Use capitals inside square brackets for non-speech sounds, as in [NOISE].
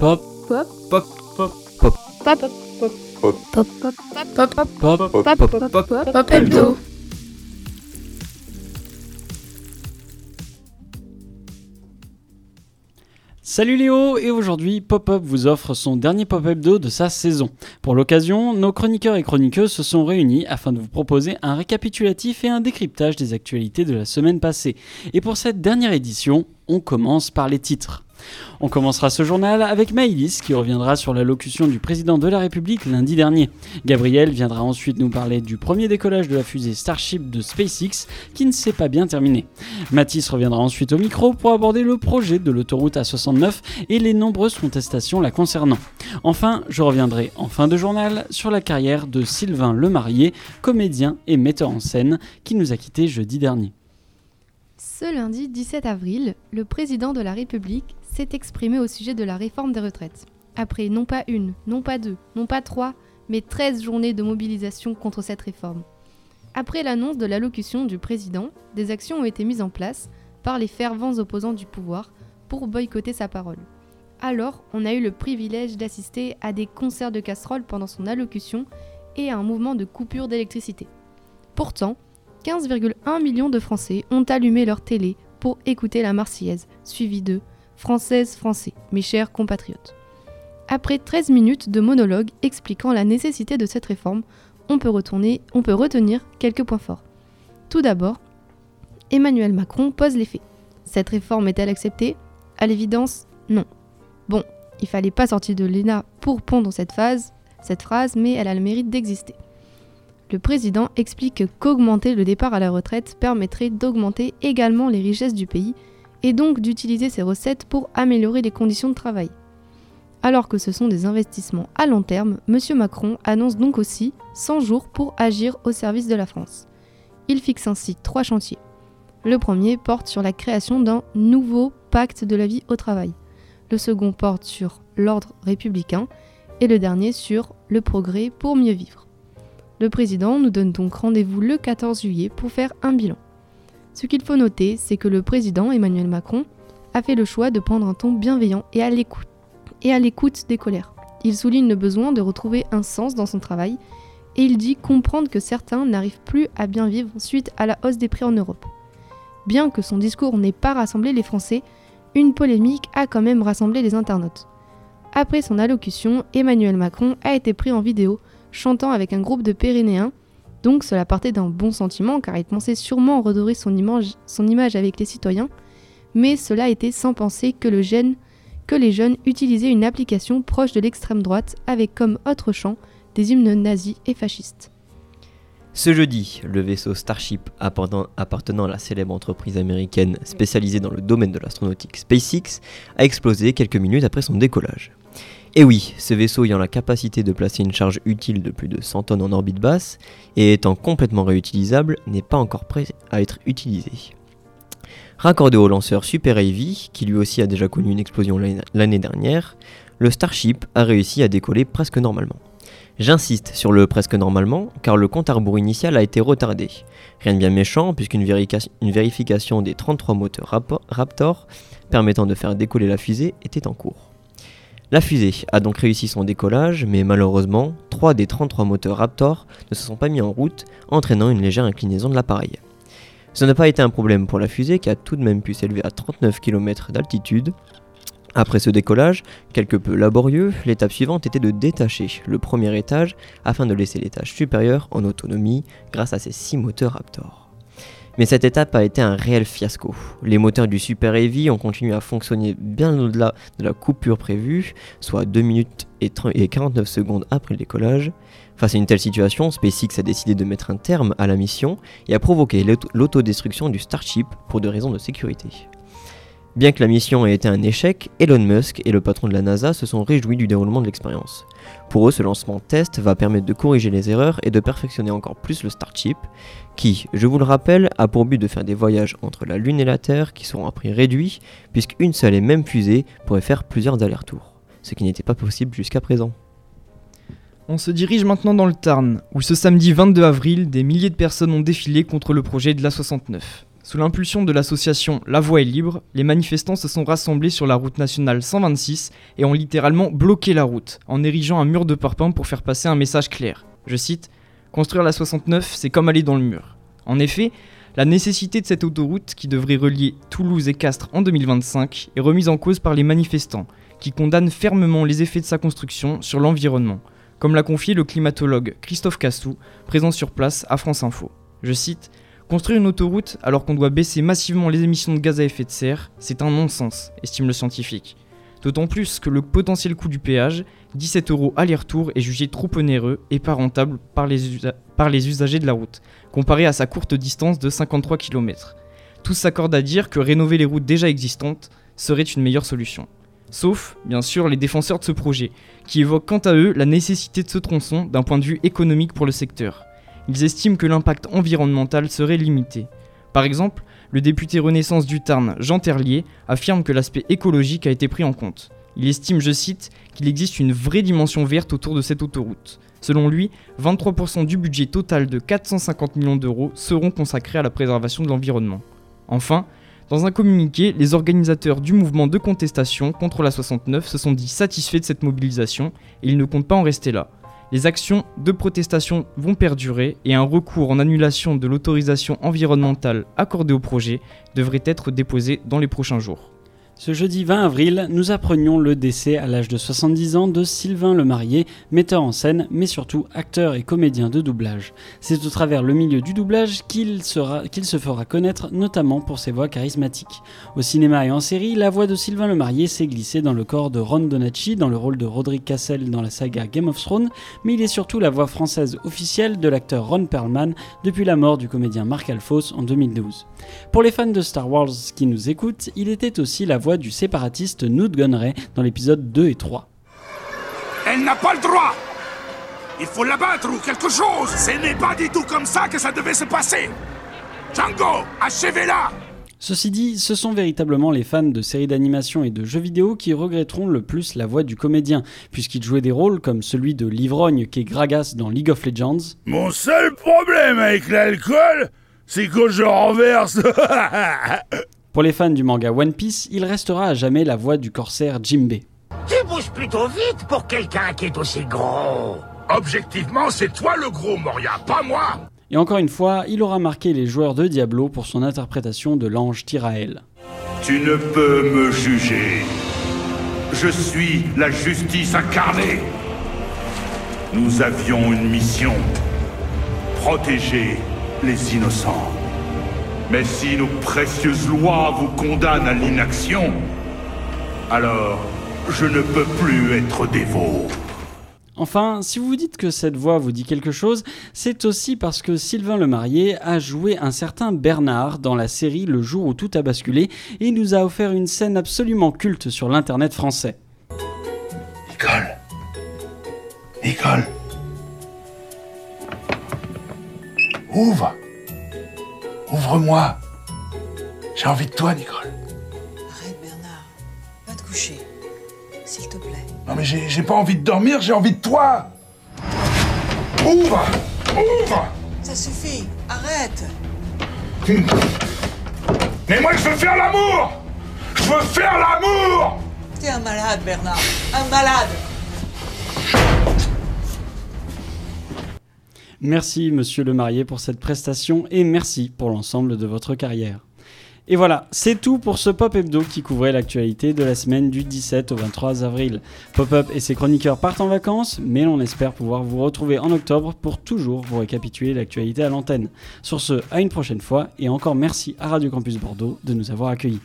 Pop. Pop. Pop. Pop. Pop. Pop. Pop. Pop. Pop. Pop. Pop. Pop. Pop. Pop. Pop. Pop. Hebdo. Salut Léo et aujourd'hui Pop-Up vous offre son dernier Pop-Up d'eau de sa saison. Pour l'occasion, nos chroniqueurs et chroniqueuses se sont réunis afin de vous proposer un récapitulatif et un décryptage des actualités de la semaine passée. Et pour cette dernière édition, on commence par les titres. On commencera ce journal avec Maïlis qui reviendra sur l'allocution du président de la République lundi dernier. Gabriel viendra ensuite nous parler du premier décollage de la fusée Starship de SpaceX qui ne s'est pas bien terminé. Mathis reviendra ensuite au micro pour aborder le projet de l'autoroute A69 et les nombreuses contestations la concernant. Enfin, je reviendrai en fin de journal sur la carrière de Sylvain Lemarié, comédien et metteur en scène qui nous a quittés jeudi dernier. Ce lundi 17 avril, le président de la République s'est exprimé au sujet de la réforme des retraites. Après non pas une, non pas deux, non pas trois, mais 13 journées de mobilisation contre cette réforme. Après l'annonce de l'allocution du président, des actions ont été mises en place par les fervents opposants du pouvoir pour boycotter sa parole. Alors, on a eu le privilège d'assister à des concerts de casseroles pendant son allocution et à un mouvement de coupure d'électricité. Pourtant, 15,1 millions de Français ont allumé leur télé pour écouter la Marseillaise, suivie de Françaises, Français, mes chers compatriotes. Après 13 minutes de monologue expliquant la nécessité de cette réforme, on peut, retourner, on peut retenir quelques points forts. Tout d'abord, Emmanuel Macron pose les faits. Cette réforme est-elle acceptée? À l'évidence, non. Bon, il fallait pas sortir de l'ENA pour pondre cette, phase, cette phrase, mais elle a le mérite d'exister. Le président explique qu'augmenter le départ à la retraite permettrait d'augmenter également les richesses du pays et donc d'utiliser ces recettes pour améliorer les conditions de travail. Alors que ce sont des investissements à long terme, M. Macron annonce donc aussi 100 jours pour agir au service de la France. Il fixe ainsi trois chantiers. Le premier porte sur la création d'un nouveau pacte de la vie au travail. Le second porte sur l'ordre républicain et le dernier sur le progrès pour mieux vivre. Le président nous donne donc rendez-vous le 14 juillet pour faire un bilan. Ce qu'il faut noter, c'est que le président Emmanuel Macron a fait le choix de prendre un ton bienveillant et à l'écoute, des colères. Il souligne le besoin de retrouver un sens dans son travail et il dit comprendre que certains n'arrivent plus à bien vivre suite à la hausse des prix en Europe. Bien que son discours n'ait pas rassemblé les Français, une polémique a quand même rassemblé les internautes. Après son allocution, Emmanuel Macron a été pris en vidéo chantant avec un groupe de Pyrénéens donc cela partait d'un bon sentiment car il pensait sûrement redorer son image, avec les citoyens, mais cela était sans penser que, que les jeunes utilisaient une application proche de l'extrême droite avec comme autre chant des hymnes nazis et fascistes. Ce jeudi, le vaisseau Starship appartenant à la célèbre entreprise américaine spécialisée dans le domaine de l'astronautique SpaceX a explosé quelques minutes après son décollage. Et oui, ce vaisseau ayant la capacité de placer une charge utile de plus de 100 tonnes en orbite basse et étant complètement réutilisable n'est pas encore prêt à être utilisé. Raccordé au lanceur Super Heavy, qui lui aussi a déjà connu une explosion l'année dernière, le Starship a réussi à décoller presque normalement. J'insiste sur le presque normalement, car le compte à rebours initial a été retardé. Rien de bien méchant, puisqu'une vérification des 33 moteurs Raptor permettant de faire décoller la fusée était en cours. La fusée a donc réussi son décollage, mais malheureusement, 3 des 33 moteurs Raptor ne se sont pas mis en route, entraînant une légère inclinaison de l'appareil. Ce n'a pas été un problème pour la fusée qui a tout de même pu s'élever à 39 km d'altitude. Après ce décollage, quelque peu laborieux, l'étape suivante était de détacher le premier étage afin de laisser l'étage supérieur en autonomie grâce à ces 6 moteurs Raptor. Mais cette étape a été un réel fiasco. Les moteurs du Super Heavy ont continué à fonctionner bien au-delà de la coupure prévue, soit 2 minutes et, 49 secondes après le décollage. Face à une telle situation, SpaceX a décidé de mettre un terme à la mission et a provoqué l'autodestruction du Starship pour des raisons de sécurité. Bien que la mission ait été un échec, Elon Musk et le patron de la NASA se sont réjouis du déroulement de l'expérience. Pour eux, ce lancement test va permettre de corriger les erreurs et de perfectionner encore plus le Starship, qui, je vous le rappelle, a pour but de faire des voyages entre la Lune et la Terre qui seront à prix réduit, puisqu'une seule et même fusée pourrait faire plusieurs allers-retours, ce qui n'était pas possible jusqu'à présent. On se dirige maintenant dans le Tarn, où ce samedi 22 avril, des milliers de personnes ont défilé contre le projet de l'A69. Sous l'impulsion de l'association La Voix est libre, les manifestants se sont rassemblés sur la route nationale 126 et ont littéralement bloqué la route, en érigeant un mur de parpaing pour faire passer un message clair. Je cite Construire la 69, c'est comme aller dans le mur. En effet, la nécessité de cette autoroute, qui devrait relier Toulouse et Castres en 2025, est remise en cause par les manifestants, qui condamnent fermement les effets de sa construction sur l'environnement, comme l'a confié le climatologue Christophe Cassou, présent sur place à France Info. Je cite Construire une autoroute alors qu'on doit baisser massivement les émissions de gaz à effet de serre, c'est un non-sens, estime le scientifique. D'autant plus que le potentiel coût du péage, 17 euros aller-retour, est jugé trop onéreux et pas rentable par les, usagers de la route, comparé à sa courte distance de 53 km. Tous s'accordent à dire que rénover les routes déjà existantes serait une meilleure solution. Sauf, bien sûr, les défenseurs de ce projet, qui évoquent quant à eux la nécessité de ce tronçon d'un point de vue économique pour le secteur ils estiment que l'impact environnemental serait limité. Par exemple, le député Renaissance du Tarn, Jean Terlier, affirme que l'aspect écologique a été pris en compte. Il estime, je cite, qu'il existe une vraie dimension verte autour de cette autoroute. Selon lui, 23% du budget total de 450 millions d'euros seront consacrés à la préservation de l'environnement. Enfin, dans un communiqué, les organisateurs du mouvement de contestation contre la 69 se sont dit satisfaits de cette mobilisation et ils ne comptent pas en rester là les actions de protestation vont perdurer et un recours en annulation de l'autorisation environnementale accordée au projet devrait être déposé dans les prochains jours. Ce jeudi 20 avril, nous apprenions le décès à l'âge de 70 ans de Sylvain Lemarié, metteur en scène, mais surtout acteur et comédien de doublage. C'est au travers le milieu du doublage qu'il se fera connaître, notamment pour ses voix charismatiques. Au cinéma et en série, la voix de Sylvain Lemarié s'est glissée dans le corps de Ron Donacci dans le rôle de Roderick Cassel dans la saga Game of Thrones, mais il est surtout la voix française officielle de l'acteur Ron Perlman depuis la mort du comédien Mark Alphos en 2012. Pour les fans de Star Wars qui nous écoutent, il était aussi la voix du séparatiste Newt Gunray dans l'épisode 2 et 3. Elle n'a pas le droit. Il faut l'abattre ou quelque chose. Ce n'est pas du tout comme ça que ça devait se passer. Django, achevez-la. Ceci dit, ce sont véritablement les fans de séries d'animation et de jeux vidéo qui regretteront le plus la voix du comédien, puisqu'il jouait des rôles comme celui de l'ivrogne qui est Gragas dans League of Legends. Mon seul problème avec l'alcool, c'est que je renverse [LAUGHS] Pour les fans du manga One Piece, il restera à jamais la voix du corsaire Jimbe. Tu bouges plutôt vite pour quelqu'un qui est aussi gros. Objectivement, c'est toi le gros, Moria, pas moi Et encore une fois, il aura marqué les joueurs de Diablo pour son interprétation de l'ange Tyrael. Tu ne peux me juger. Je suis la justice incarnée. Nous avions une mission. Protéger les innocents. Mais si nos précieuses lois vous condamnent à l'inaction, alors je ne peux plus être dévot. Enfin, si vous vous dites que cette voix vous dit quelque chose, c'est aussi parce que Sylvain Lemarié a joué un certain Bernard dans la série Le jour où tout a basculé et il nous a offert une scène absolument culte sur l'internet français. Nicole Nicole Ouvre Ouvre-moi J'ai envie de toi, Nicole. Arrête, Bernard. Va te coucher. S'il te plaît. Non, mais j'ai pas envie de dormir, j'ai envie de toi Ouvre Ouvre Ça suffit. Arrête. Mais moi, je veux faire l'amour Je veux faire l'amour T'es un malade, Bernard. Un malade. Merci Monsieur le marié pour cette prestation et merci pour l'ensemble de votre carrière. Et voilà, c'est tout pour ce Pop Hebdo qui couvrait l'actualité de la semaine du 17 au 23 avril. Pop-up et ses chroniqueurs partent en vacances, mais l'on espère pouvoir vous retrouver en octobre pour toujours vous récapituler l'actualité à l'antenne. Sur ce, à une prochaine fois et encore merci à Radio Campus Bordeaux de nous avoir accueillis.